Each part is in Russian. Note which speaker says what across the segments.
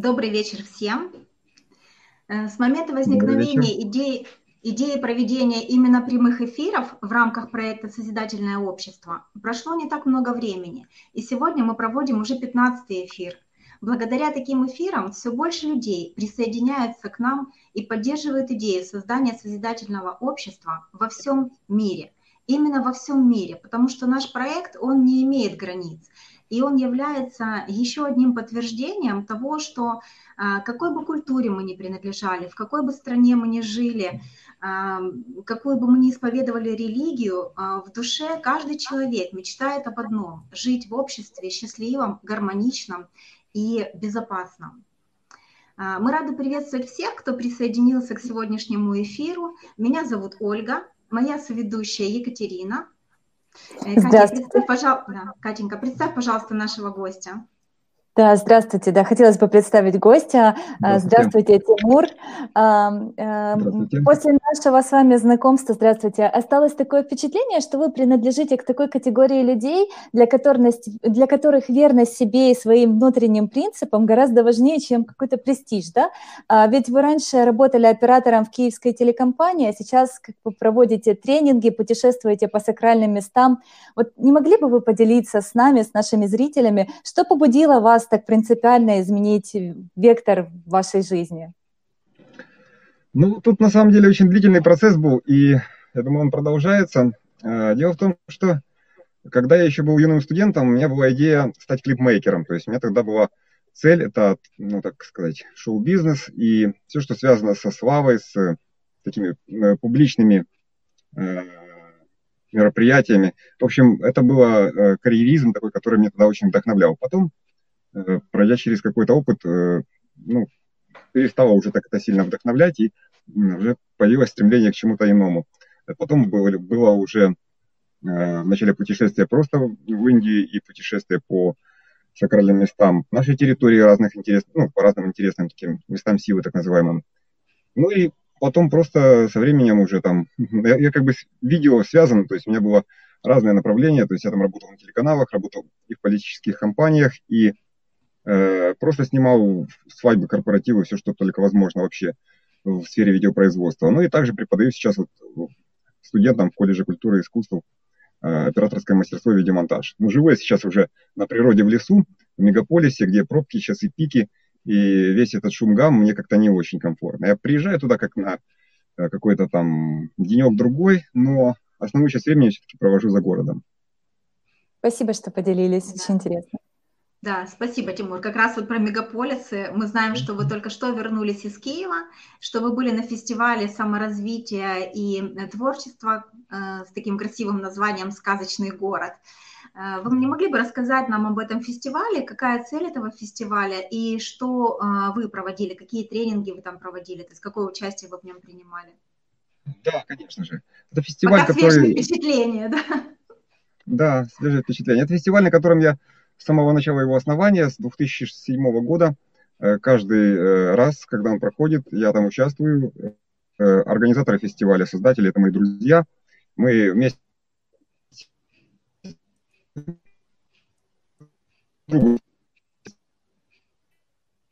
Speaker 1: Добрый вечер всем. Э, с момента возникновения идеи, идеи проведения именно прямых эфиров в рамках проекта «Созидательное общество» прошло не так много времени, и сегодня мы проводим уже 15-й эфир. Благодаря таким эфирам все больше людей присоединяются к нам и поддерживают идею создания созидательного общества во всем мире. Именно во всем мире, потому что наш проект, он не имеет границ. И он является еще одним подтверждением того, что а, какой бы культуре мы ни принадлежали, в какой бы стране мы ни жили, а, какую бы мы ни исповедовали религию, а, в душе каждый человек мечтает об одном – жить в обществе счастливом, гармоничном и безопасном. Мы рады приветствовать всех, кто присоединился к сегодняшнему эфиру. Меня зовут Ольга, моя соведущая Екатерина – Катя, представь, пожалуйста, Катенька, представь, пожалуйста, нашего гостя.
Speaker 2: Да, здравствуйте. Да, хотелось бы представить гостя. А, здравствуйте, здравствуйте Тимур. А, а, здравствуйте. После нашего с вами знакомства, здравствуйте, осталось такое впечатление, что вы принадлежите к такой категории людей, для которых, для которых верность себе и своим внутренним принципам гораздо важнее, чем какой-то престиж, да? Ведь вы раньше работали оператором в киевской телекомпании, а сейчас как бы проводите тренинги, путешествуете по сакральным местам. Вот не могли бы вы поделиться с нами, с нашими зрителями, что побудило вас вас так принципиально изменить вектор вашей жизни?
Speaker 3: Ну, тут на самом деле очень длительный процесс был, и я думаю, он продолжается. А, дело в том, что когда я еще был юным студентом, у меня была идея стать клипмейкером. То есть у меня тогда была цель, это, ну, так сказать, шоу-бизнес и все, что связано со славой, с такими э, публичными э, мероприятиями. В общем, это был э, карьеризм такой, который меня тогда очень вдохновлял. Потом пройдя через какой-то опыт, э, ну, перестала уже так это сильно вдохновлять, и уже появилось стремление к чему-то иному. Э, потом было, было уже в начале путешествия просто в Индии и путешествия по сакральным местам нашей территории, разных интересных, ну, по разным интересным таким местам силы, так называемым. Ну и потом просто со временем уже там, я, я как бы с видео связан, то есть у меня было разные направления, то есть я там работал на телеканалах, работал и в политических компаниях, и Э, просто снимал свадьбы, корпоративы, все, что только возможно вообще в сфере видеопроизводства. Ну и также преподаю сейчас вот студентам в колледже культуры и искусств э, операторское мастерство и видеомонтаж. Ну, живу я сейчас уже на природе в лесу, в мегаполисе, где пробки, часы пики, и весь этот шум гам мне как-то не очень комфортно. Я приезжаю туда как на э, какой-то там денек-другой, но основную часть времени все-таки провожу за городом.
Speaker 2: Спасибо, что поделились, очень интересно.
Speaker 1: Да, спасибо, Тимур. Как раз вот про мегаполисы. Мы знаем, что вы только что вернулись из Киева, что вы были на фестивале саморазвития и э, творчества э, с таким красивым названием «Сказочный город». Э, вы не могли бы рассказать нам об этом фестивале, какая цель этого фестиваля и что э, вы проводили, какие тренинги вы там проводили, то есть какое участие вы в нем принимали?
Speaker 3: Да, конечно же. Это фестиваль, Пока который...
Speaker 1: впечатление, да?
Speaker 3: Да, свежее впечатление. Это фестиваль, на котором я с самого начала его основания, с 2007 года, э, каждый э, раз, когда он проходит, я там участвую. Э, организаторы фестиваля, создатели, это мои друзья. Мы вместе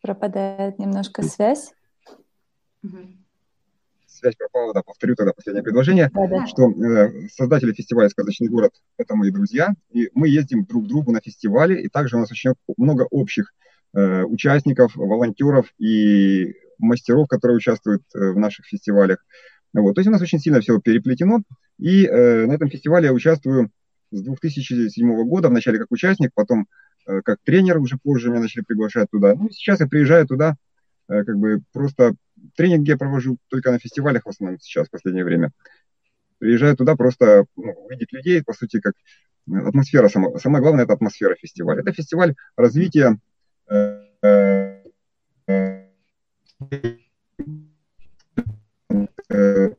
Speaker 2: Пропадает немножко связь.
Speaker 3: Угу связь пропала, да, повторю тогда последнее предложение, да, да. что э, создатели фестиваля «Сказочный город» — это мои друзья, и мы ездим друг к другу на фестивале, и также у нас очень много общих э, участников, волонтеров и мастеров, которые участвуют э, в наших фестивалях. Вот. То есть у нас очень сильно все переплетено, и э, на этом фестивале я участвую с 2007 года, вначале как участник, потом э, как тренер, уже позже меня начали приглашать туда. Ну, сейчас я приезжаю туда э, как бы просто тренинги я провожу только на фестивалях в основном сейчас, в последнее время. Приезжаю туда просто ну, увидеть людей, по сути, как э, атмосфера, сама, самое главное, это атмосфера фестиваля. Это фестиваль развития э, э,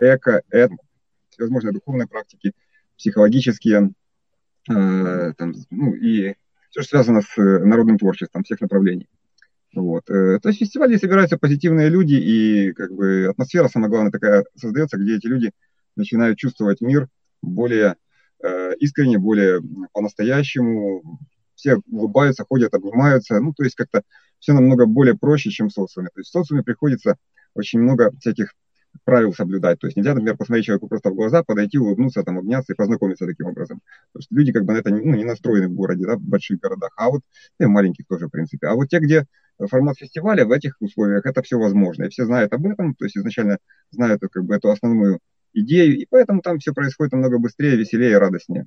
Speaker 3: эко, всевозможные духовные практики, психологические, э, там, ну, и все, что связано с народным творчеством всех направлений. Вот. Э, то есть в фестивале собираются позитивные люди, и как бы атмосфера, самое главное, такая создается, где эти люди начинают чувствовать мир более э, искренне, более по-настоящему. Все улыбаются, ходят, обнимаются. Ну, то есть как-то все намного более проще, чем в социуме. То есть в социуме приходится очень много всяких правил соблюдать. То есть нельзя, например, посмотреть человеку просто в глаза, подойти, улыбнуться, там, обняться и познакомиться таким образом. Потому что люди как бы на это ну, не настроены в городе, да, в больших городах, а вот и в маленьких тоже, в принципе. А вот те, где формат фестиваля, в этих условиях это все возможно. И все знают об этом, то есть изначально знают как бы эту основную идею, и поэтому там все происходит намного быстрее, веселее, радостнее.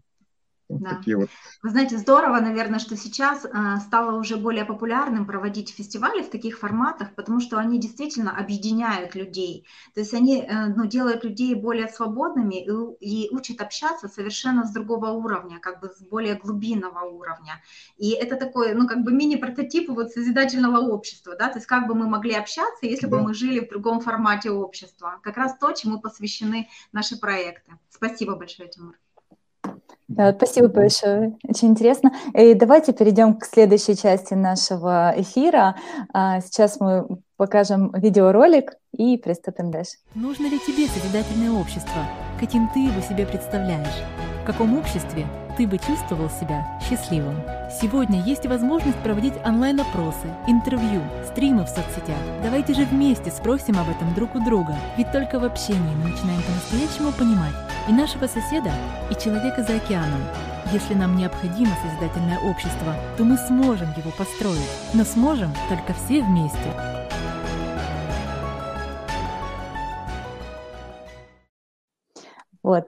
Speaker 1: Да. Такие вот. Вы знаете, здорово, наверное, что сейчас э, стало уже более популярным проводить фестивали в таких форматах, потому что они действительно объединяют людей. То есть они э, ну, делают людей более свободными и, и учат общаться совершенно с другого уровня, как бы с более глубинного уровня. И это такой, ну, как бы мини-прототип вот созидательного общества, да, то есть как бы мы могли общаться, если да. бы мы жили в другом формате общества. Как раз то, чему посвящены наши проекты. Спасибо большое, Тимур.
Speaker 2: Да, спасибо большое, очень интересно. И давайте перейдем к следующей части нашего эфира. А, сейчас мы покажем видеоролик и приступим дальше.
Speaker 4: Нужно ли тебе созидательное общество? Каким ты его себе представляешь? В каком обществе ты бы чувствовал себя счастливым? Сегодня есть возможность проводить онлайн-опросы, интервью, стримы в соцсетях. Давайте же вместе спросим об этом друг у друга, ведь только в общении мы начинаем по-настоящему понимать, и нашего соседа, и человека за океаном. Если нам необходимо созидательное общество, то мы сможем его построить, но сможем только все вместе.
Speaker 2: Вот,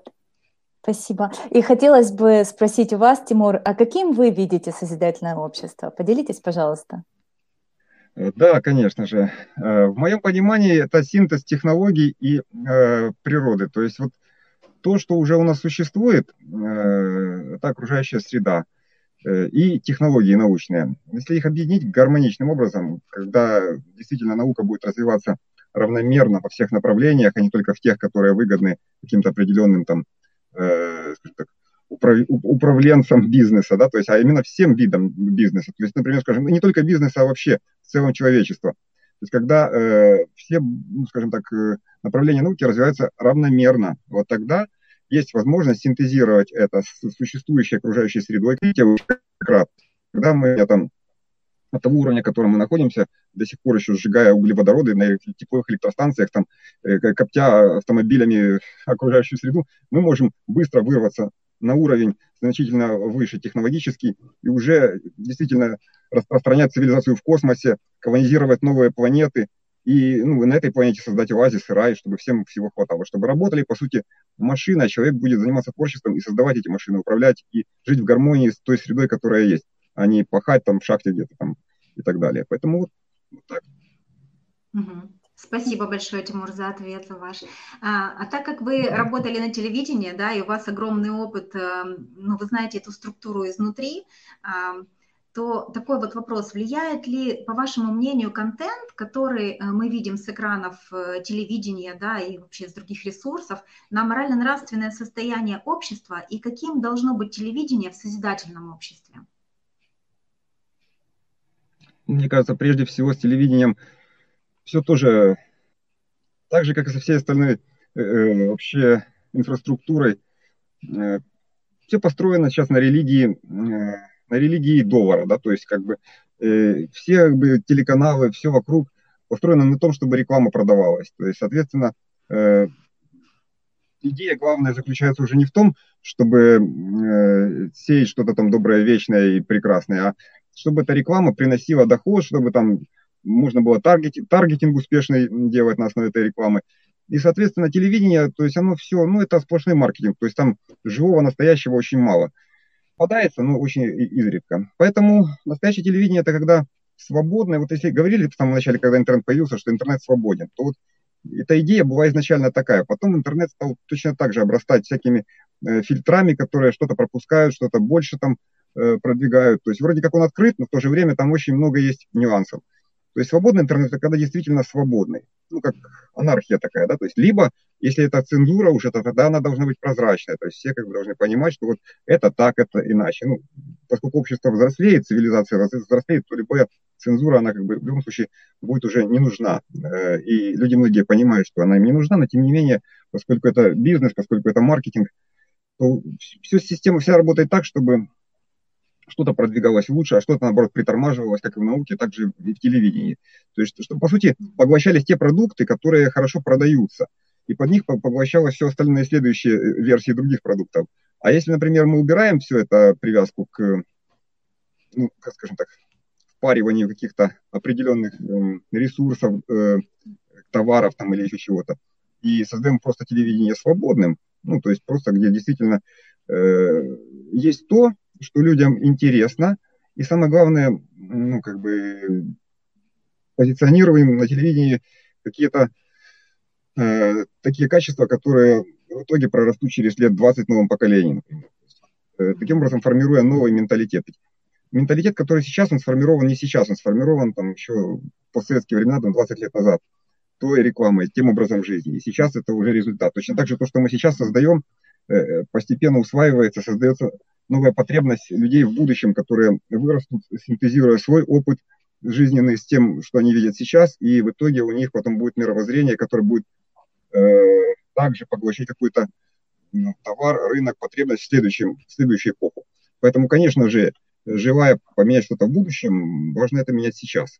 Speaker 2: Спасибо. И хотелось бы спросить у вас, Тимур, а каким вы видите созидательное общество? Поделитесь, пожалуйста.
Speaker 3: Да, конечно же. Э, в моем понимании это синтез технологий и э, природы. То есть вот то, что уже у нас существует, э, это окружающая среда э, и технологии научные. Если их объединить гармоничным образом, когда действительно наука будет развиваться равномерно во всех направлениях, а не только в тех, которые выгодны каким-то определенным там, э, так, управ, управленцам бизнеса, да, то есть, а именно всем видам бизнеса. То есть, например, скажем, не только бизнеса, а вообще в целом человечества. То есть, когда э, все, ну, скажем так, э, направления науки развиваются равномерно, вот тогда есть возможность синтезировать это с существующей окружающей средой. Когда мы там от того уровня, в котором мы находимся, до сих пор еще сжигая углеводороды на тепловых электростанциях, там, э, коптя автомобилями окружающую среду, мы можем быстро вырваться на уровень значительно выше технологический и уже действительно распространять цивилизацию в космосе, колонизировать новые планеты и ну, на этой планете создать оазис и рай, чтобы всем всего хватало, чтобы работали, по сути, машины, а человек будет заниматься творчеством и создавать эти машины, управлять и жить в гармонии с той средой, которая есть, а не пахать там в шахте где-то там и так далее. Поэтому вот, вот так.
Speaker 1: Угу. Спасибо большое, Тимур, за ответ ваш. А, а так как вы работали на телевидении, да, и у вас огромный опыт, эм, ну, вы знаете эту структуру изнутри, то такой вот вопрос, влияет ли, по вашему мнению, контент, который э, мы видим с экранов э, телевидения, да, и вообще с других ресурсов, на морально-нравственное состояние общества и каким должно быть телевидение в созидательном обществе?
Speaker 3: Мне кажется, прежде всего с телевидением все тоже так же, как и со всей остальной э, э вообще инфраструктурой. Э, все построено сейчас на религии, э, на религии доллара, да, то есть как бы э, все как бы, телеканалы, все вокруг построено на том, чтобы реклама продавалась. То есть, соответственно, э, идея главная заключается уже не в том, чтобы э, сеять что-то там доброе, вечное и прекрасное, а чтобы эта реклама приносила доход, чтобы там можно было таргетинг, таргетинг успешный делать на основе этой рекламы. И, соответственно, телевидение, то есть оно все, ну, это сплошной маркетинг, то есть там живого, настоящего очень мало. Попадается, но очень изредка. Поэтому настоящее телевидение это когда свободное, вот если говорили в самом начале, когда интернет появился, что интернет свободен, то вот эта идея была изначально такая. Потом интернет стал точно так же обрастать всякими э, фильтрами, которые что-то пропускают, что-то больше там продвигают. То есть вроде как он открыт, но в то же время там очень много есть нюансов. То есть свободный интернет – это когда действительно свободный. Ну, как анархия такая, да, то есть либо, если это цензура уже, то тогда она должна быть прозрачная, то есть все как бы должны понимать, что вот это так, это иначе. Ну, поскольку общество взрослеет, цивилизация взрослеет, то любая цензура, она как бы в любом случае будет уже не нужна. Э, и люди многие понимают, что она им не нужна, но тем не менее, поскольку это бизнес, поскольку это маркетинг, то вся система вся работает так, чтобы что-то продвигалось лучше, а что-то, наоборот, притормаживалось, как и в науке, так же и в телевидении. То есть, что, по сути, поглощались те продукты, которые хорошо продаются, и под них поглощалось все остальные следующие э, версии других продуктов. А если, например, мы убираем всю эту привязку к, ну, как скажем так, впариванию каких-то определенных э, ресурсов, э, товаров там или еще чего-то, и создаем просто телевидение свободным, ну, то есть просто где действительно э, есть то, что людям интересно, и самое главное, ну, как бы позиционируем на телевидении какие-то э, такие качества, которые в итоге прорастут через лет 20 новым поколением. Э, таким образом, формируя новый менталитет. Менталитет, который сейчас, он сформирован не сейчас, он сформирован там еще в постсоветские времена, там 20 лет назад, той рекламой, тем образом жизни. И сейчас это уже результат. Точно так же то, что мы сейчас создаем, э, постепенно усваивается, создается новая потребность людей в будущем, которые вырастут, синтезируя свой опыт жизненный с тем, что они видят сейчас, и в итоге у них потом будет мировоззрение, которое будет э, также поглощать какой-то ну, товар, рынок, потребность в, следующем, в следующую эпоху. Поэтому, конечно же, желая поменять что-то в будущем, важно это менять сейчас.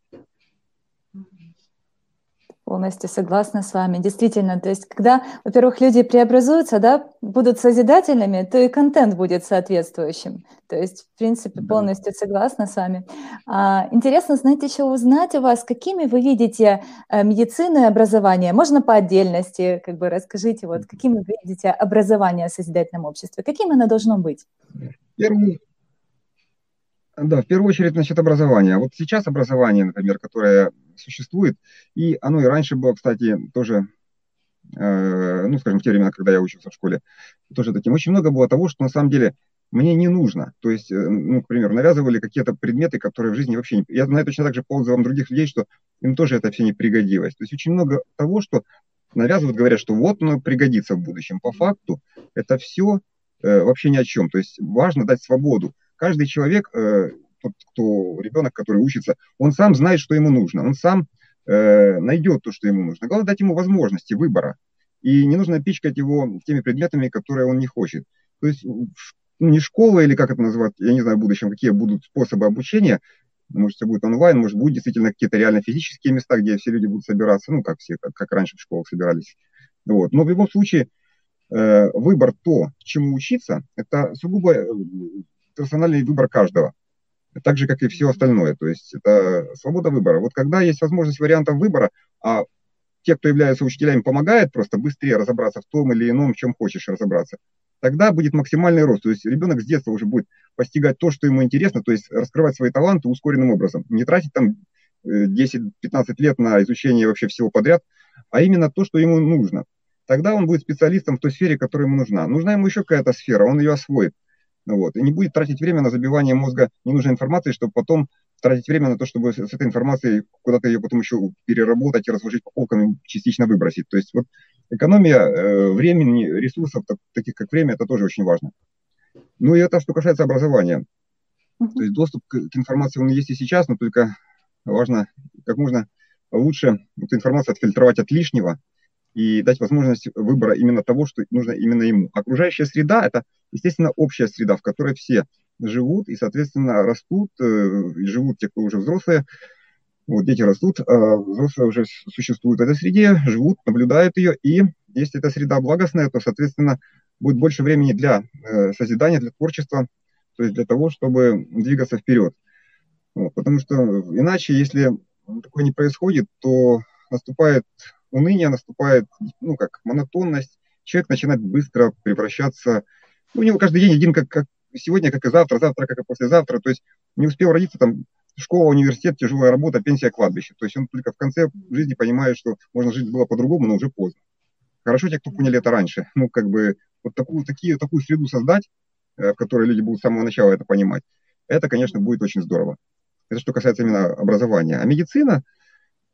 Speaker 2: Полностью согласна с вами. Действительно, то есть, когда, во-первых, люди преобразуются, да, будут созидательными, то и контент будет соответствующим. То есть, в принципе, полностью согласна с вами. А, интересно, знаете, еще узнать у вас, какими вы видите а, медицину и образование. Можно по отдельности, как бы расскажите, вот, каким вы видите образование в созидательном обществе, каким оно должно быть?
Speaker 3: Первый, да, в первую очередь, насчет образования. Вот сейчас образование, например, которое существует, и оно и раньше было, кстати, тоже, э, ну, скажем, в те времена, когда я учился в школе, тоже таким. Очень много было того, что на самом деле мне не нужно. То есть, э, ну, к примеру, навязывали какие-то предметы, которые в жизни вообще не... Я знаю точно так же по отзывам других людей, что им тоже это все не пригодилось. То есть очень много того, что навязывают, говорят, что вот оно пригодится в будущем. По факту это все э, вообще ни о чем. То есть важно дать свободу каждый человек, э, тот, кто ребенок, который учится, он сам знает, что ему нужно, он сам э, найдет то, что ему нужно. Главное дать ему возможности выбора. И не нужно пичкать его теми предметами, которые он не хочет. То есть ну, не школа или как это называть, я не знаю в будущем, какие будут способы обучения, может, это будет онлайн, может, будут действительно какие-то реально физические места, где все люди будут собираться, ну, как все, как, как раньше в школах собирались. Вот. Но в любом случае, э, выбор то, чему учиться, это сугубо э, персональный выбор каждого. Так же, как и все остальное. То есть это свобода выбора. Вот когда есть возможность вариантов выбора, а те, кто являются учителями, помогают просто быстрее разобраться в том или ином, в чем хочешь разобраться, тогда будет максимальный рост. То есть ребенок с детства уже будет постигать то, что ему интересно, то есть раскрывать свои таланты ускоренным образом. Не тратить там 10-15 э, лет на изучение вообще всего подряд, а именно то, что ему нужно. Тогда он будет специалистом в той сфере, которая ему нужна. Нужна ему еще какая-то сфера, он ее освоит. Вот, и не будет тратить время на забивание мозга ненужной информации, чтобы потом тратить время на то, чтобы с, этой информацией куда-то ее потом еще переработать и разложить по полкам и частично выбросить. То есть вот экономия э, времени, ресурсов, так, таких как время, это тоже очень важно. Ну и это что касается образования. То есть доступ к, к информации он есть и сейчас, но только важно как можно лучше эту информацию отфильтровать от лишнего и дать возможность выбора именно того, что нужно именно ему. Окружающая среда – это, естественно, общая среда, в которой все живут и, соответственно, растут, э, и живут те, кто уже взрослые. Вот дети растут, а взрослые уже существуют в этой среде, живут, наблюдают ее, и если эта среда благостная, то, соответственно, будет больше времени для э, созидания, для творчества, то есть для того, чтобы двигаться вперед. Вот, потому что иначе, если такое не происходит, то наступает уныние наступает, ну, как монотонность, человек начинает быстро превращаться, ну, у него каждый день один, как, как сегодня, как и завтра, завтра, как и послезавтра, то есть не успел родиться, там, школа, университет, тяжелая работа, пенсия, кладбище. То есть он только в конце жизни понимает, что можно жить было по-другому, но уже поздно. Хорошо те, кто поняли это раньше. Ну, как бы, вот такую, такие, такую среду создать, э, в которой люди будут с самого начала это понимать, это, конечно, будет очень здорово. Это что касается именно образования. А медицина,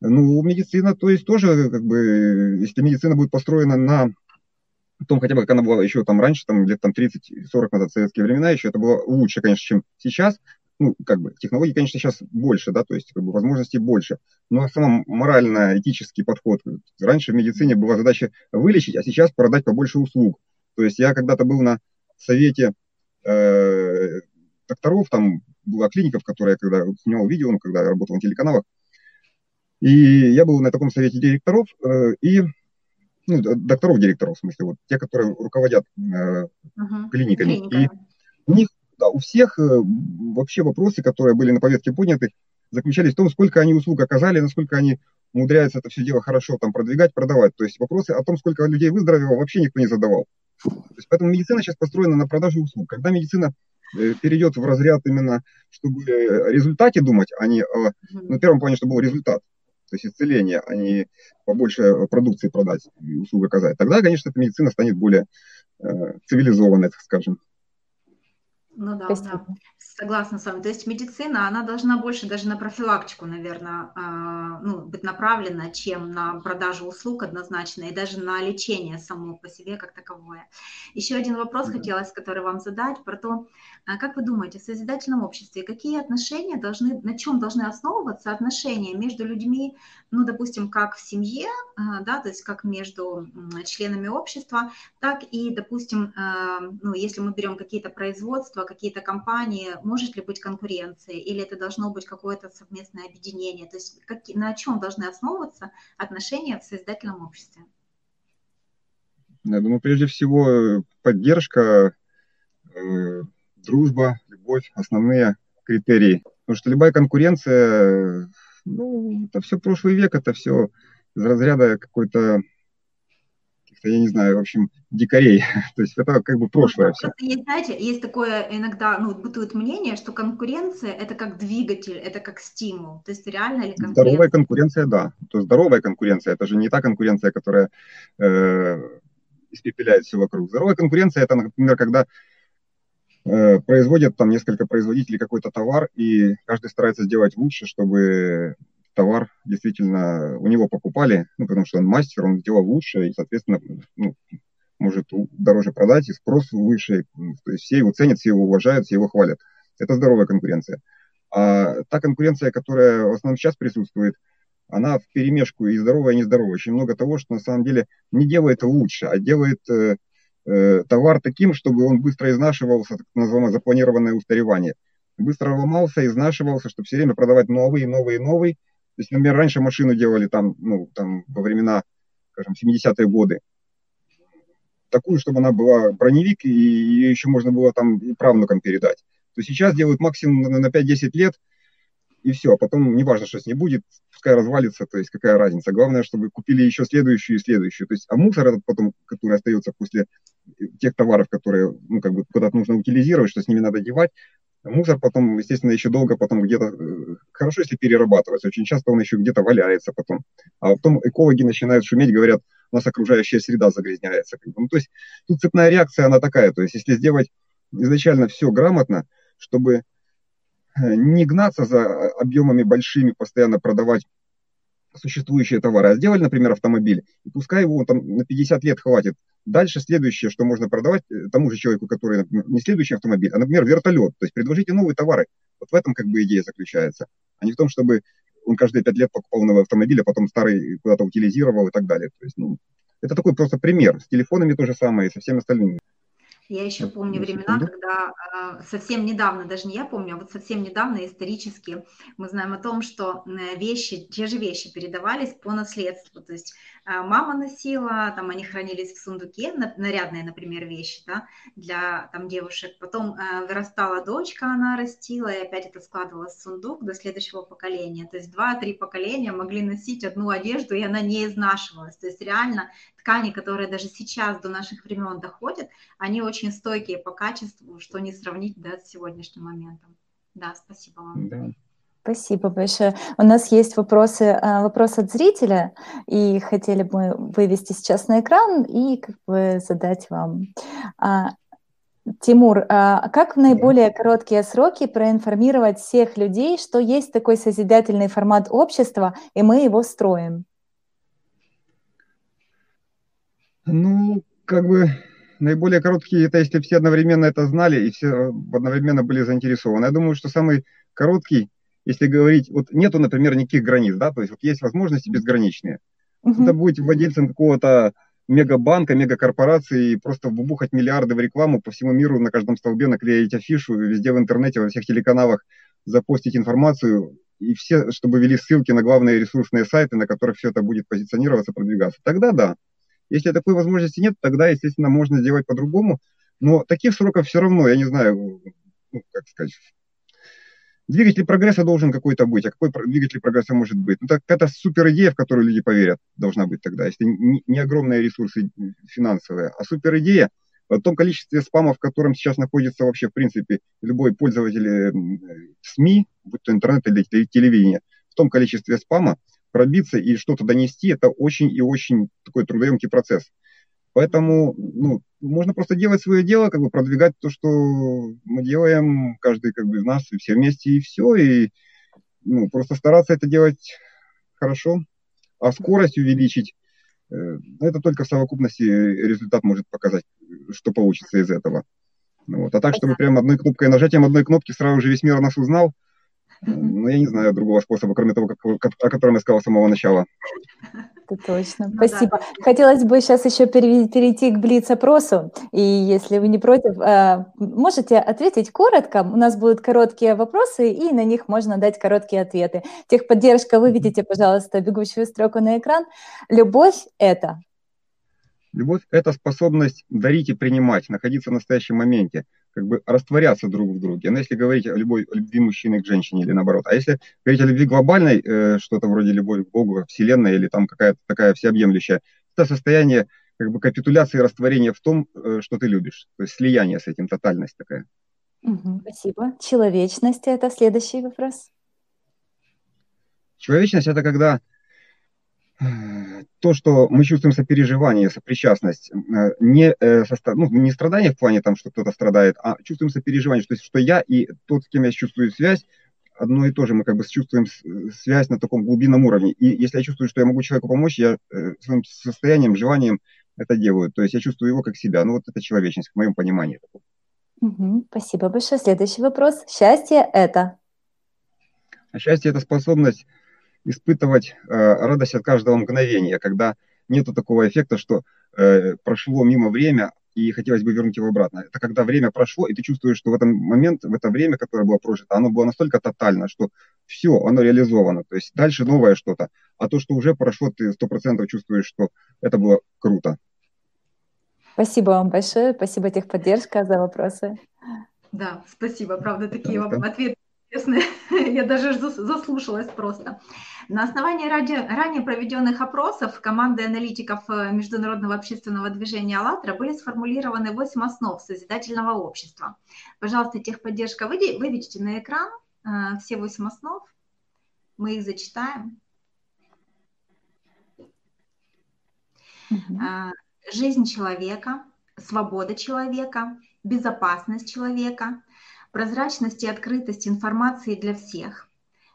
Speaker 3: ну, медицина, то есть тоже, как бы, если медицина будет построена на том, хотя бы как она была еще там раньше, там лет там 30-40 назад, в советские времена, еще это было лучше, конечно, чем сейчас. Ну, как бы, технологий, конечно, сейчас больше, да, то есть, как бы, возможностей больше. Но сам морально-этический подход. Раньше в медицине была задача вылечить, а сейчас продать побольше услуг. То есть я когда-то был на совете э, докторов, там, была клиника, в которой я когда снимал видео, ну, когда я работал на телеканалах, и я был на таком совете директоров э, и ну, докторов-директоров, в смысле, вот те, которые руководят э, uh-huh. клиниками. Клиника. И у них, да, у всех э, вообще вопросы, которые были на повестке подняты, заключались в том, сколько они услуг оказали, насколько они умудряются это все дело хорошо там продвигать, продавать. То есть вопросы о том, сколько людей выздоровело, вообще никто не задавал. То есть, поэтому медицина сейчас построена на продаже услуг. Когда медицина э, перейдет в разряд именно, чтобы о результате думать, а не о, ну, в первом плане, чтобы был результат, то есть исцеление, а не побольше продукции продать и услуг оказать, тогда, конечно, эта медицина станет более э, цивилизованной, так скажем.
Speaker 1: Ну да, да. Согласна с вами. То есть медицина, она должна больше даже на профилактику, наверное, а, ну, быть направлена, чем на продажу услуг однозначно, и даже на лечение само по себе как таковое. Еще один вопрос да. хотелось, который вам задать, про то, а, как вы думаете, в созидательном обществе какие отношения должны, на чем должны основываться отношения между людьми, ну, допустим, как в семье, а, да, то есть как между членами общества, так и, допустим, ну, если мы берем какие-то производства, какие-то компании, может ли быть конкуренция, или это должно быть какое-то совместное объединение, то есть как, на чем должны основываться отношения в созидательном обществе?
Speaker 3: Я думаю, прежде всего поддержка, э, дружба, любовь, основные критерии. Потому что любая конкуренция, ну, это все прошлый век, это все из разряда какой-то я не знаю, в общем, дикарей. То есть это как бы прошлое все.
Speaker 1: Есть, знаете, есть такое иногда, ну, бытует мнение, что конкуренция – это как двигатель, это как стимул. То есть реально ли конкуренция?
Speaker 3: Здоровая конкуренция, да. То есть здоровая конкуренция – это же не та конкуренция, которая э, испепеляет все вокруг. Здоровая конкуренция – это, например, когда э, производят там несколько производителей какой-то товар, и каждый старается сделать лучше, чтобы товар действительно у него покупали, ну, потому что он мастер, он сделал лучше, и, соответственно, ну, может дороже продать, и спрос выше, то есть все его ценят, все его уважают, все его хвалят. Это здоровая конкуренция. А та конкуренция, которая в основном сейчас присутствует, она в перемешку и здоровая, и нездоровая. Очень много того, что на самом деле не делает лучше, а делает э, э, товар таким, чтобы он быстро изнашивался, так называемое запланированное устаревание. Быстро ломался, изнашивался, чтобы все время продавать новые, новые, новые, то есть, например, раньше машину делали там, ну, там во времена, скажем, 70-е годы. Такую, чтобы она была броневик, и ее еще можно было там и правнукам передать. То сейчас делают максимум на 5-10 лет, и все. А потом, неважно, что с ней будет, пускай развалится, то есть какая разница. Главное, чтобы купили еще следующую и следующую. То есть, а мусор этот потом, который остается после тех товаров, которые, ну, как бы куда-то нужно утилизировать, что с ними надо девать, Мусор потом, естественно, еще долго потом где-то, э, хорошо, если перерабатывается, очень часто он еще где-то валяется потом. А потом экологи начинают шуметь, говорят, у нас окружающая среда загрязняется. Ну, то есть тут цепная реакция, она такая. То есть если сделать изначально все грамотно, чтобы э, не гнаться за объемами большими, постоянно продавать существующие товары, а сделали, например, автомобиль, и пускай его там на 50 лет хватит. Дальше следующее, что можно продавать э, тому же человеку, который, например, не следующий автомобиль, а, например, вертолет. То есть предложите новые товары. Вот в этом как бы идея заключается, а не в том, чтобы он каждые пять лет покупал новый автомобиль, а потом старый куда-то утилизировал и так далее. То есть, ну, это такой просто пример. С телефонами то же самое и со всеми остальными.
Speaker 1: Я еще помню времена, когда э, совсем недавно, даже не я помню, а вот совсем недавно исторически мы знаем о том, что вещи, те же вещи передавались по наследству. То есть э, мама носила, там они хранились в сундуке, нарядные, например, вещи да, для там, девушек. Потом э, вырастала дочка, она растила, и опять это складывалось в сундук до следующего поколения. То есть два-три поколения могли носить одну одежду, и она не изнашивалась. То есть реально ткани, которые даже сейчас до наших времен доходят, они очень стойкие по качеству, что не сравнить да, с сегодняшним моментом. Да, спасибо вам. Да.
Speaker 2: Спасибо большое. У нас есть вопросы, а, вопрос от зрителя, и хотели бы вывести сейчас на экран и как бы задать вам. А, Тимур, а как в наиболее короткие сроки проинформировать всех людей, что есть такой созидательный формат общества, и мы его строим?
Speaker 3: Ну, как бы наиболее короткие, это если все одновременно это знали и все одновременно были заинтересованы. Я думаю, что самый короткий, если говорить, вот нету, например, никаких границ, да, то есть вот есть возможности безграничные. Угу. Это быть владельцем какого-то мегабанка, мегакорпорации, просто вбухать миллиарды в рекламу по всему миру, на каждом столбе наклеить афишу, везде в интернете, во всех телеканалах запостить информацию, и все, чтобы вели ссылки на главные ресурсные сайты, на которых все это будет позиционироваться, продвигаться. Тогда да. Если такой возможности нет, тогда, естественно, можно сделать по-другому. Но таких сроков все равно, я не знаю, ну, как сказать, двигатель прогресса должен какой-то быть. А какой двигатель прогресса может быть? Ну, так это супер идея, в которую люди поверят, должна быть тогда. Если не, огромные ресурсы финансовые, а супер идея в том количестве спама, в котором сейчас находится вообще, в принципе, любой пользователь СМИ, будь то интернет или телевидение, в том количестве спама пробиться и что-то донести, это очень и очень такой трудоемкий процесс. Поэтому ну, можно просто делать свое дело, как бы продвигать то, что мы делаем, каждый как бы из нас, и все вместе, и все, и ну, просто стараться это делать хорошо, а скорость увеличить, э, это только в совокупности результат может показать, что получится из этого. Вот. А так, чтобы прям одной кнопкой, нажатием одной кнопки сразу же весь мир нас узнал, ну, я не знаю другого способа, кроме того, как, о котором я сказал с самого начала.
Speaker 2: Это точно. Ну, Спасибо. Да. Хотелось бы сейчас еще перейти к блиц-опросу. И если вы не против, э, можете ответить коротко. У нас будут короткие вопросы, и на них можно дать короткие ответы. Техподдержка, вы видите, пожалуйста, бегущую строку на экран. Любовь – это?
Speaker 3: Любовь – это способность дарить и принимать, находиться в настоящем моменте, как бы растворяться друг в друге. Но если говорить о любой о любви мужчины к женщине или наоборот. А если говорить о любви глобальной, э, что-то вроде любовь к Богу, Вселенной или там какая-то такая всеобъемлющая, это состояние как бы капитуляции и растворения в том, э, что ты любишь. То есть слияние с этим, тотальность такая.
Speaker 2: Угу, спасибо. Человечность – это следующий вопрос.
Speaker 3: Человечность – это когда то, что мы чувствуем сопереживание, сопричастность, э, не, э, ну, не страдание в плане, там, что кто-то страдает, а чувствуем сопереживание, что, что я и тот, с кем я чувствую связь, одно и то же, мы как бы чувствуем связь на таком глубинном уровне. И если я чувствую, что я могу человеку помочь, я э, своим состоянием, желанием это делаю. То есть я чувствую его как себя. Ну вот это человечность в моем понимании.
Speaker 2: Угу, спасибо большое. Следующий вопрос. Счастье – это?
Speaker 3: А счастье – это способность испытывать э, радость от каждого мгновения, когда нету такого эффекта, что э, прошло мимо время, и хотелось бы вернуть его обратно. Это когда время прошло, и ты чувствуешь, что в этот момент, в это время, которое было прожито, оно было настолько тотально, что все, оно реализовано. То есть дальше новое что-то. А то, что уже прошло, ты сто процентов чувствуешь, что это было круто.
Speaker 2: Спасибо вам большое. Спасибо техподдержка за вопросы.
Speaker 1: Да, спасибо. Правда, такие вам ответы интересные. Я даже заслушалась просто. На основании ранее проведенных опросов команды аналитиков э, Международного общественного движения «АЛЛАТРА» были сформулированы 8 основ созидательного общества. Пожалуйста, техподдержка, выведите на экран э, все 8 основ. Мы их зачитаем. Угу. Жизнь человека, свобода человека, безопасность человека, прозрачность и открытость информации для всех,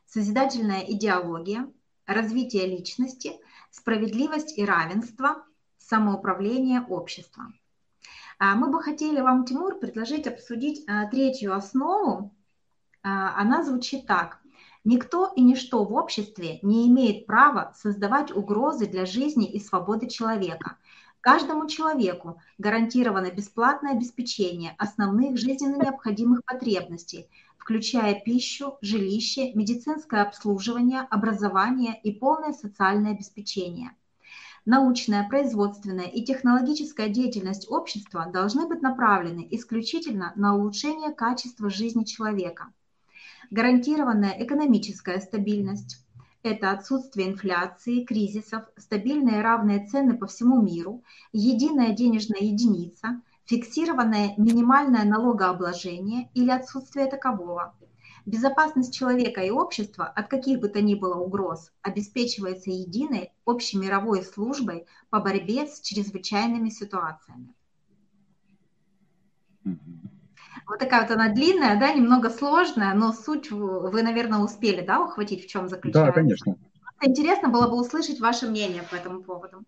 Speaker 1: созидательная идеология, развитие личности, справедливость и равенство, самоуправление общества. А, мы бы хотели вам, Тимур, предложить обсудить а, третью основу. А, она звучит так. Никто и ничто в обществе не имеет права создавать угрозы для жизни и свободы человека, Каждому человеку гарантировано бесплатное обеспечение основных жизненно необходимых потребностей, включая пищу, жилище, медицинское обслуживание, образование и полное социальное обеспечение. Научная, производственная и технологическая деятельность общества должны быть направлены исключительно на улучшение качества жизни человека. Гарантированная экономическая стабильность, это отсутствие инфляции, кризисов, стабильные равные цены по всему миру, единая денежная единица, фиксированное минимальное налогообложение или отсутствие такового. Безопасность человека и общества от каких бы то ни было угроз обеспечивается единой общемировой службой по борьбе с чрезвычайными ситуациями. Вот такая вот она длинная, да, немного сложная, но суть вы, наверное, успели, да, ухватить, в чем заключается?
Speaker 3: Да, конечно.
Speaker 1: Интересно было бы услышать ваше мнение по этому поводу.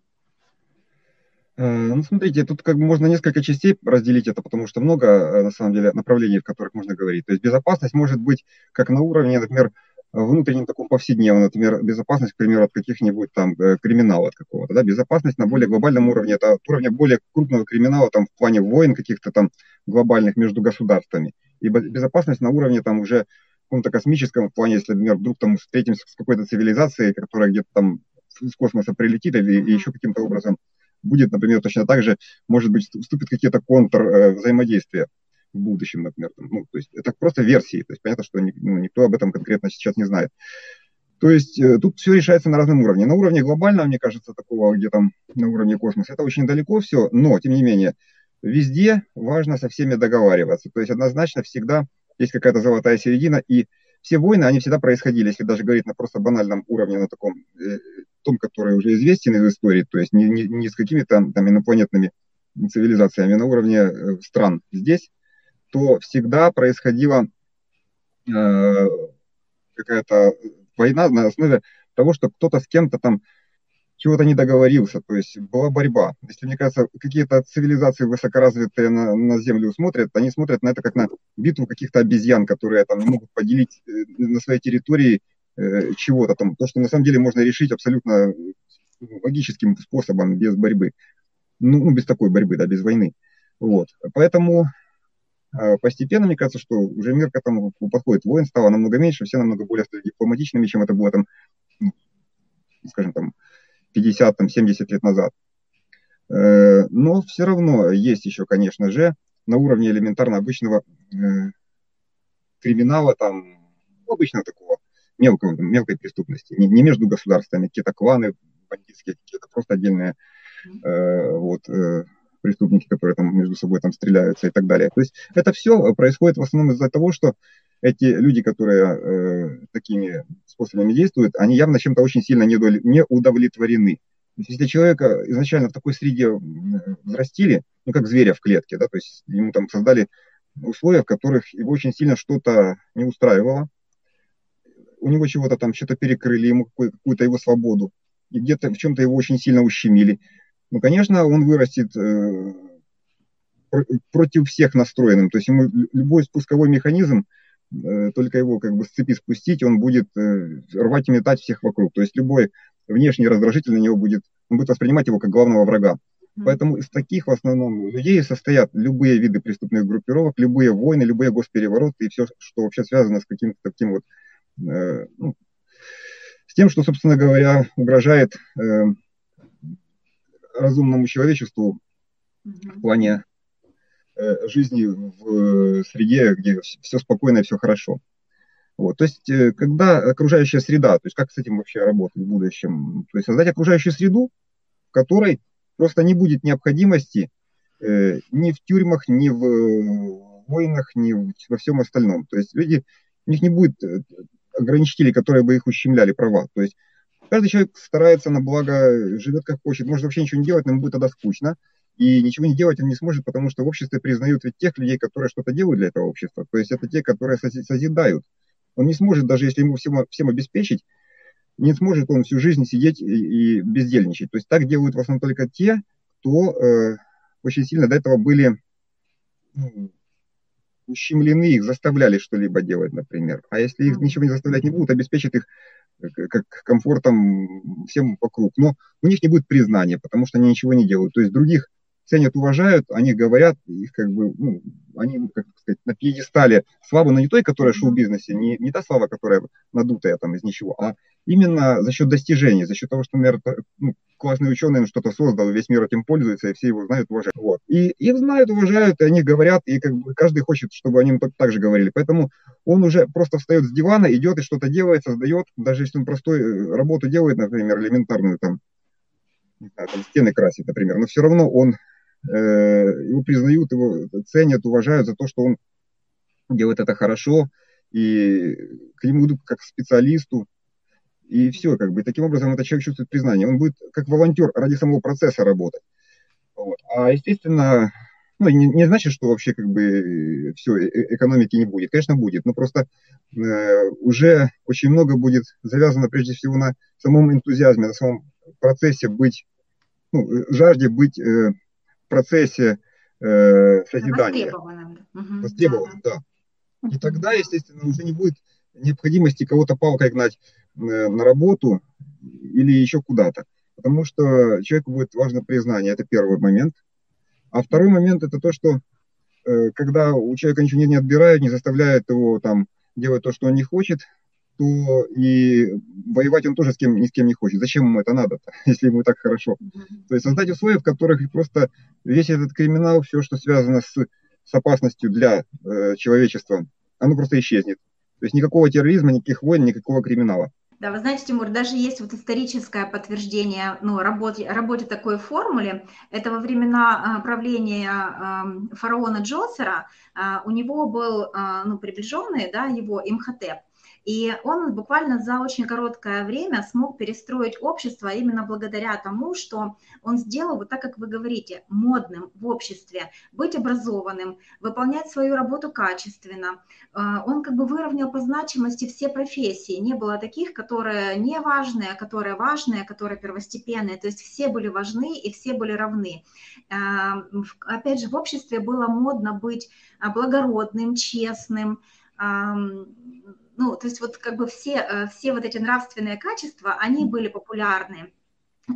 Speaker 3: Э, ну, смотрите, тут как бы можно несколько частей разделить это, потому что много, э, на самом деле, направлений, в которых можно говорить. То есть безопасность может быть как на уровне, например, внутреннем таком повседневном, например, безопасность, к примеру, от каких-нибудь там э, криминала от какого-то, да, безопасность на более глобальном уровне, это от уровня более крупного криминала там в плане войн каких-то там глобальных между государствами, и безопасность на уровне там уже каком-то космическом в плане, если, например, вдруг там встретимся с какой-то цивилизацией, которая где-то там из космоса прилетит или, или еще каким-то образом будет, например, точно так же, может быть, вступит какие-то контр э, взаимодействия в будущем, например. Там, ну, то есть это просто версии, то есть понятно, что ни, ну, никто об этом конкретно сейчас не знает. То есть э, тут все решается на разном уровне. На уровне глобального, мне кажется, такого, где там на уровне космоса, это очень далеко все, но, тем не менее, везде важно со всеми договариваться. То есть однозначно всегда есть какая-то золотая середина, и все войны, они всегда происходили, если даже говорить на просто банальном уровне, на таком, э, том, который уже известен из истории, то есть не, не, не с какими-то там инопланетными цивилизациями, на уровне э, стран здесь, то всегда происходила э, какая-то война на основе того, что кто-то с кем-то там чего-то не договорился, то есть была борьба. Если, мне кажется, какие-то цивилизации высокоразвитые на, на Землю смотрят, они смотрят на это как на битву каких-то обезьян, которые там могут поделить э, на своей территории э, чего-то там. То, что на самом деле можно решить абсолютно логическим способом, без борьбы. Ну, ну без такой борьбы, да, без войны. Вот. Поэтому э, постепенно, мне кажется, что уже мир к этому подходит. Войн стало намного меньше, все намного более дипломатичными, чем это было там, скажем, там, 50, там, 70 лет назад. Э, но все равно есть еще, конечно же, на уровне элементарно обычного э, криминала, там, ну, обычного такого мелкого, мелкой преступности. Не, не между государствами, какие-то кланы бандитские, какие-то просто отдельные э, вот, преступники, которые там между собой там стреляются и так далее. То есть это все происходит в основном из-за того, что эти люди, которые э, такими способами действуют, они явно чем-то очень сильно не удовлетворены. То есть, если человека изначально в такой среде взрастили, ну, как зверя в клетке, да, то есть ему там создали условия, в которых его очень сильно что-то не устраивало, у него чего-то там, что-то перекрыли, ему какую-то его свободу, и где-то в чем-то его очень сильно ущемили. Ну, конечно, он вырастет э, против всех настроенным, то есть ему любой спусковой механизм Э, только его как бы с цепи спустить, он будет э, рвать и метать всех вокруг. То есть любой внешний раздражитель на него будет, он будет воспринимать его как главного врага. Mm-hmm. Поэтому из таких в основном людей состоят любые виды преступных группировок, любые войны, любые госперевороты и все, что вообще связано с каким-то таким вот, э, ну, с тем, что, собственно говоря, угрожает э, разумному человечеству mm-hmm. в плане Э, жизни в среде, где все спокойно и все хорошо. Вот. То есть, э, когда окружающая среда, то есть как с этим вообще работать в будущем, то есть создать окружающую среду, в которой просто не будет необходимости э, ни в тюрьмах, ни в войнах, ни во всем остальном. То есть люди, у них не будет э, ограничителей, которые бы их ущемляли права. То есть каждый человек старается на благо, живет как хочет, может вообще ничего не делать, но ему будет тогда скучно и ничего не делать он не сможет, потому что в обществе признают ведь тех людей, которые что-то делают для этого общества, то есть это те, которые созидают. Он не сможет, даже если ему всем, всем обеспечить, не сможет он всю жизнь сидеть и, и бездельничать. То есть так делают в основном только те, кто э, очень сильно до этого были ну, ущемлены, их заставляли что-либо делать, например. А если их ничего не заставлять не будут, обеспечат их как комфортом всем вокруг. Но у них не будет признания, потому что они ничего не делают. То есть других ценят, уважают, они говорят, их как бы, ну, они, как сказать, на пьедестале славы, но не той, которая в шоу-бизнесе, не, не та слава, которая надутая там из ничего, а именно за счет достижений, за счет того, что, например, ну, классный ученый что-то создал, весь мир этим пользуется, и все его знают, уважают. Вот. И их знают, уважают, и они говорят, и как бы каждый хочет, чтобы они так же говорили. Поэтому он уже просто встает с дивана, идет и что-то делает, создает, даже если он простой э, работу делает, например, элементарную там, знаю, там стены красит, например, но все равно он его признают, его ценят, уважают за то, что он делает это хорошо, и к нему идут как к специалисту, и все, как бы, таким образом этот человек чувствует признание. Он будет как волонтер ради самого процесса работать. Вот. А, естественно, ну, не, не значит, что вообще как бы все, э, э, экономики не будет. Конечно, будет, но просто э, уже очень много будет завязано прежде всего на самом энтузиазме, на самом процессе быть, ну, жажде быть э, процессе э, созидания. Востребованным. Востребованным, да. И тогда, естественно, уже не будет необходимости кого-то палкой гнать на работу или еще куда-то. Потому что человеку будет важно признание, это первый момент. А второй момент это то, что когда у человека ничего не отбирают, не заставляют его там делать то, что он не хочет, то и воевать он тоже с кем, ни с кем не хочет. Зачем ему это надо если ему так хорошо? То есть создать условия, в которых просто весь этот криминал, все, что связано с, с опасностью для э, человечества, оно просто исчезнет. То есть никакого терроризма, никаких войн, никакого криминала.
Speaker 1: Да, вы знаете, Тимур, даже есть вот историческое подтверждение ну, работе, работе такой формуле. Это во времена а, правления фараона Джосера а, у него был а, ну, приближенный, да, его Имхотеп. И он буквально за очень короткое время смог перестроить общество именно благодаря тому, что он сделал, вот так как вы говорите, модным в обществе, быть образованным, выполнять свою работу качественно. А, он как бы выровнял по значимости все профессии. Не было таких, которые не важные, которые важные, которые первостепенные. То есть все были важны и все были равны. А, опять же, в обществе было модно быть благородным, честным, ну, то есть вот как бы все, э, все вот эти нравственные качества, они были популярны.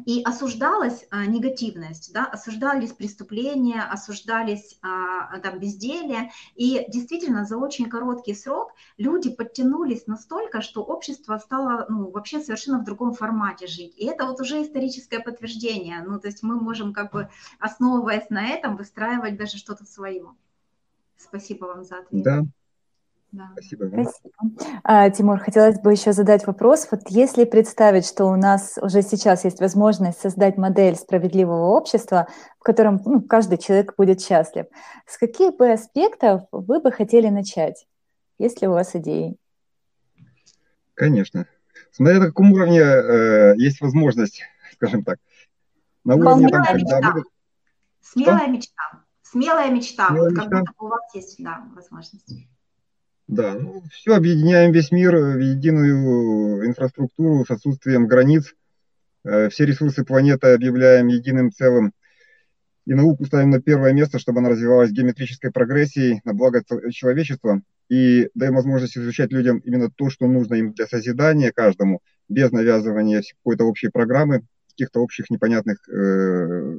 Speaker 1: И осуждалась а, негативность, да, осуждались преступления, осуждались а, там безделие. И действительно за очень короткий срок люди подтянулись настолько, что общество стало ну, вообще совершенно в другом формате жить. И это вот уже историческое подтверждение. Ну, то есть мы можем как бы, основываясь на этом, выстраивать даже что-то свое. Спасибо вам за ответ.
Speaker 3: Да, да. Спасибо.
Speaker 2: Спасибо. А, Тимур, хотелось бы еще задать вопрос. Вот если представить, что у нас уже сейчас есть возможность создать модель справедливого общества, в котором ну, каждый человек будет счастлив, с каких бы аспектов вы бы хотели начать? Есть ли у вас идеи?
Speaker 3: Конечно. Смотря на каком уровне э, есть возможность, скажем так.
Speaker 1: На уровне там, когда вы... Смелая мечта. Смелая мечта. Смелая вот мечта. как будто у вас есть да, возможность.
Speaker 3: Да, ну, все объединяем весь мир в единую инфраструктуру с отсутствием границ. Э, все ресурсы планеты объявляем единым целым. И науку ставим на первое место, чтобы она развивалась геометрической прогрессией на благо человечества. И даем возможность изучать людям именно то, что нужно им для созидания каждому, без навязывания какой-то общей программы, каких-то общих непонятных э,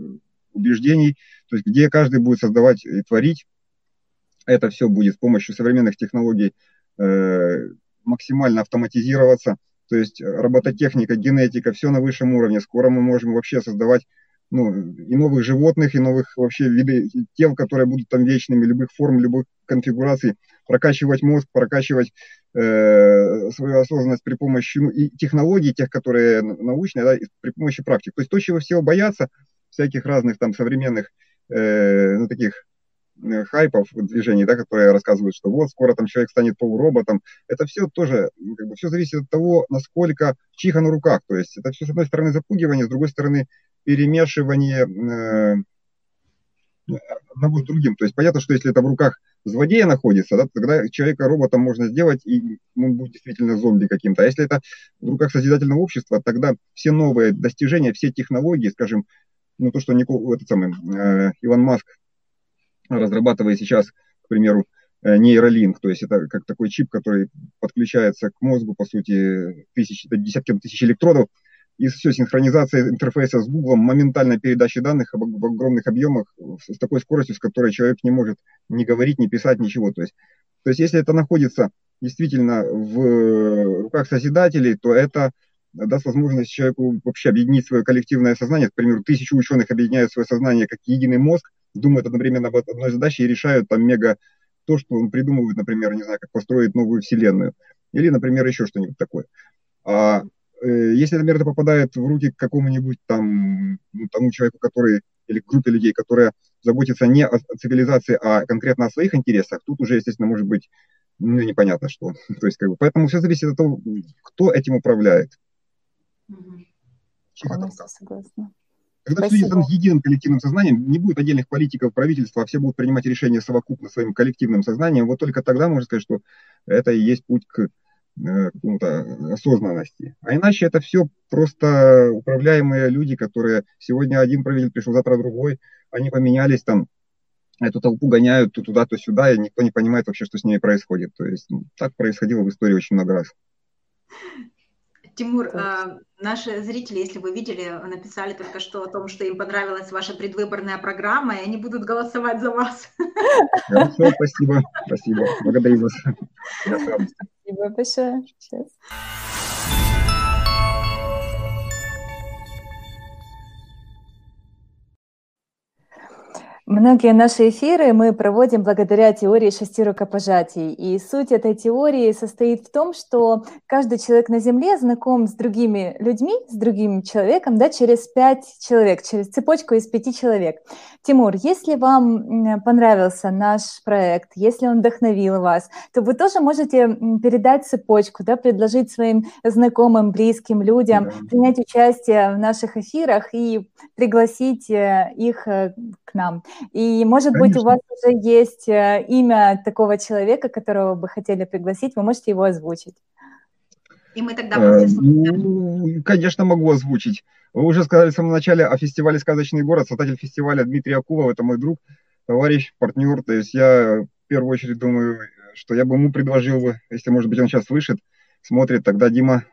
Speaker 3: убеждений. То есть где каждый будет создавать и творить это все будет с помощью современных технологий э, максимально автоматизироваться. То есть робототехника, генетика, все на высшем уровне. Скоро мы можем вообще создавать ну, и новых животных, и новых вообще виды тел, которые будут там вечными, любых форм, любых конфигураций, прокачивать мозг, прокачивать э, свою осознанность при помощи ну, и технологий, тех, которые научные, да, при помощи практик. То есть то, чего все боятся, всяких разных там современных, э, ну, таких Э, хайпов движений, да, которые рассказывают, что вот скоро там человек станет полуроботом, это все тоже, как бы, все зависит от того, насколько в чьих оно руках. То есть это все, с одной стороны, запугивание, с другой стороны, перемешивание э, одного с другим. То есть понятно, что если это в руках злодея находится, да, тогда человека роботом можно сделать, и он будет действительно зомби каким-то. А если это в руках созидательного общества, тогда все новые достижения, все технологии, скажем, ну то, что Никол, этот самый, э, Илон Маск разрабатывая сейчас, к примеру, э, нейролинк, то есть это как такой чип, который подключается к мозгу, по сути, тысяч, десятки тысяч электродов, и все, синхронизация интерфейса с Google, моментальная передача данных в огромных объемах с такой скоростью, с которой человек не может ни говорить, ни писать, ничего. То есть, то есть если это находится действительно в руках созидателей, то это даст возможность человеку вообще объединить свое коллективное сознание. К примеру, тысячи ученых объединяют свое сознание как единый мозг, думают одновременно об одной задаче и решают там мега то, что он придумывает, например, не знаю, как построить новую вселенную. Или, например, еще что-нибудь такое. А э, если, например, это попадает в руки к какому-нибудь там ну, тому человеку, который, или к группе людей, которая заботится не о цивилизации, а конкретно о своих интересах, тут уже, естественно, может быть ну, непонятно что. То есть, как бы, поэтому все зависит от того, кто этим управляет.
Speaker 2: Угу. Согласна.
Speaker 3: Когда Спасибо. все станут единым коллективным сознанием, не будет отдельных политиков, правительства, а все будут принимать решения совокупно своим коллективным сознанием, вот только тогда можно сказать, что это и есть путь к э, какому-то осознанности. А иначе это все просто управляемые люди, которые сегодня один правитель пришел, завтра другой, они поменялись там, эту толпу гоняют то туда, то сюда, и никто не понимает вообще, что с ними происходит. То есть ну, так происходило в истории очень много раз.
Speaker 1: Тимур, э, наши зрители, если вы видели, написали только что о том, что им понравилась ваша предвыборная программа, и они будут голосовать за вас.
Speaker 3: Хорошо, спасибо, спасибо. Благодарю вас.
Speaker 2: Спасибо большое. Сейчас. Многие наши эфиры мы проводим благодаря теории шести рукопожатий. И суть этой теории состоит в том, что каждый человек на Земле знаком с другими людьми, с другим человеком, да, через пять человек, через цепочку из пяти человек. Тимур, если вам понравился наш проект, если он вдохновил вас, то вы тоже можете передать цепочку, да, предложить своим знакомым, близким людям да. принять участие в наших эфирах и пригласить э, их э, к нам. И, может Конечно. быть, у вас уже есть э, имя такого человека, которого бы хотели пригласить, вы можете его озвучить.
Speaker 1: И мы тогда э,
Speaker 3: ну, Конечно, могу озвучить. Вы уже сказали в самом начале о фестивале «Сказочный город». Создатель фестиваля Дмитрий Акулов, это мой друг, товарищ, партнер. То есть я в первую очередь думаю, что я бы ему предложил бы, если, может быть, он сейчас слышит, смотрит, тогда Дима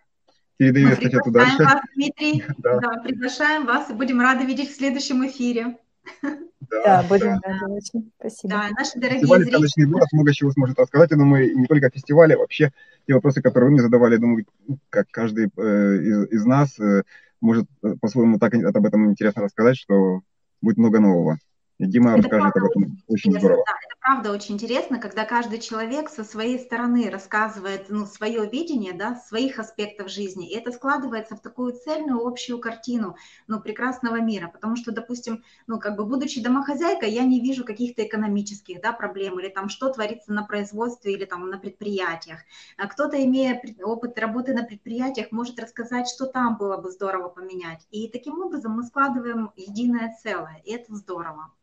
Speaker 3: передаю эстафету дальше.
Speaker 1: Вас, Дмитрий, да. да, приглашаем вас и будем рады видеть в следующем эфире.
Speaker 2: Да, да будем да. рады очень. Спасибо.
Speaker 1: Да, наши дорогие
Speaker 3: Фестиваль зрители. «Сказочный город» много чего сможет рассказать. Я думаю, не только о фестивале, а вообще те вопросы, которые вы мне задавали, я думаю, ну, как каждый э, из, из нас э, может э, по-своему так об этом интересно рассказать, что будет много нового. И Дима это расскажет об этом очень здорово.
Speaker 1: Да, это правда очень интересно, когда каждый человек со своей стороны рассказывает ну, свое видение да, своих аспектов жизни, и это складывается в такую цельную общую картину ну, прекрасного мира, потому что, допустим, ну, как бы будучи домохозяйкой, я не вижу каких-то экономических да, проблем или там что творится на производстве или там на предприятиях. А кто-то, имея опыт работы на предприятиях, может рассказать, что там было бы здорово поменять. И таким образом мы складываем единое целое, и это здорово.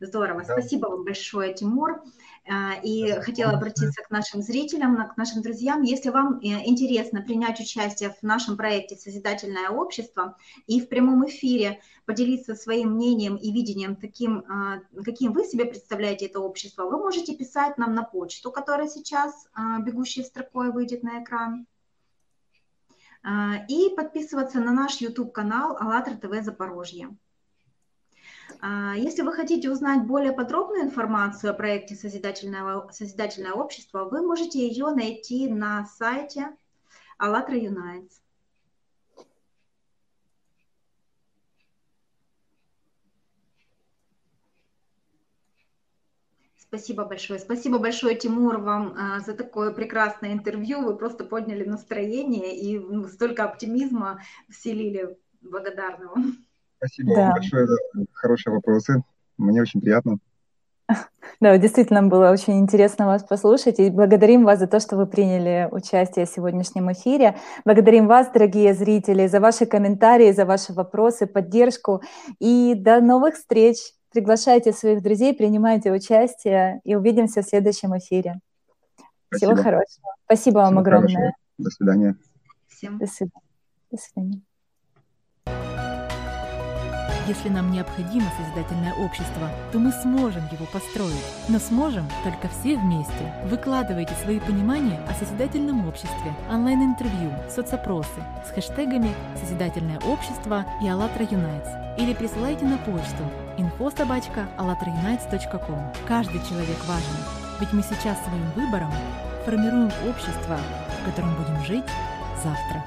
Speaker 1: Здорово. Да. Спасибо вам большое, Тимур. А, и хотела обратиться к нашим зрителям, к нашим друзьям. Если вам э, интересно принять участие в нашем проекте «Созидательное общество» и в прямом эфире поделиться своим мнением и видением таким, а, каким вы себе представляете это общество, вы можете писать нам на почту, которая сейчас а, бегущей строкой выйдет на экран и подписываться на наш YouTube-канал «АЛЛАТРА ТВ Запорожье». А, если вы хотите узнать более подробную информацию о проекте Созидательное, Созидательное общество, вы можете ее найти на сайте АЛЛАТРА Unites. Спасибо большое. Спасибо большое, Тимур, вам а, за такое прекрасное интервью. Вы просто подняли настроение и ну, столько оптимизма вселили. Благодарна вам.
Speaker 3: Спасибо да. вам большое за хорошие вопросы. Мне очень приятно.
Speaker 2: Да, действительно было очень интересно вас послушать. И благодарим вас за то, что вы приняли участие в сегодняшнем эфире. Благодарим вас, дорогие зрители, за ваши комментарии, за ваши вопросы, поддержку. И до новых встреч. Приглашайте своих друзей, принимайте участие и увидимся в следующем эфире. Спасибо. Всего хорошего. Спасибо вам Всего огромное. Хорошего.
Speaker 3: До свидания.
Speaker 2: Всем. До свидания. До свидания.
Speaker 4: Если нам необходимо созидательное общество, то мы сможем его построить. Но сможем только все вместе. Выкладывайте свои понимания о созидательном обществе, онлайн-интервью, соцопросы с хэштегами «Созидательное общество» и «АЛЛАТРА Юнайтс» или присылайте на почту info.alatraunites.com. Каждый человек важен, ведь мы сейчас своим выбором формируем общество, в котором будем жить завтра.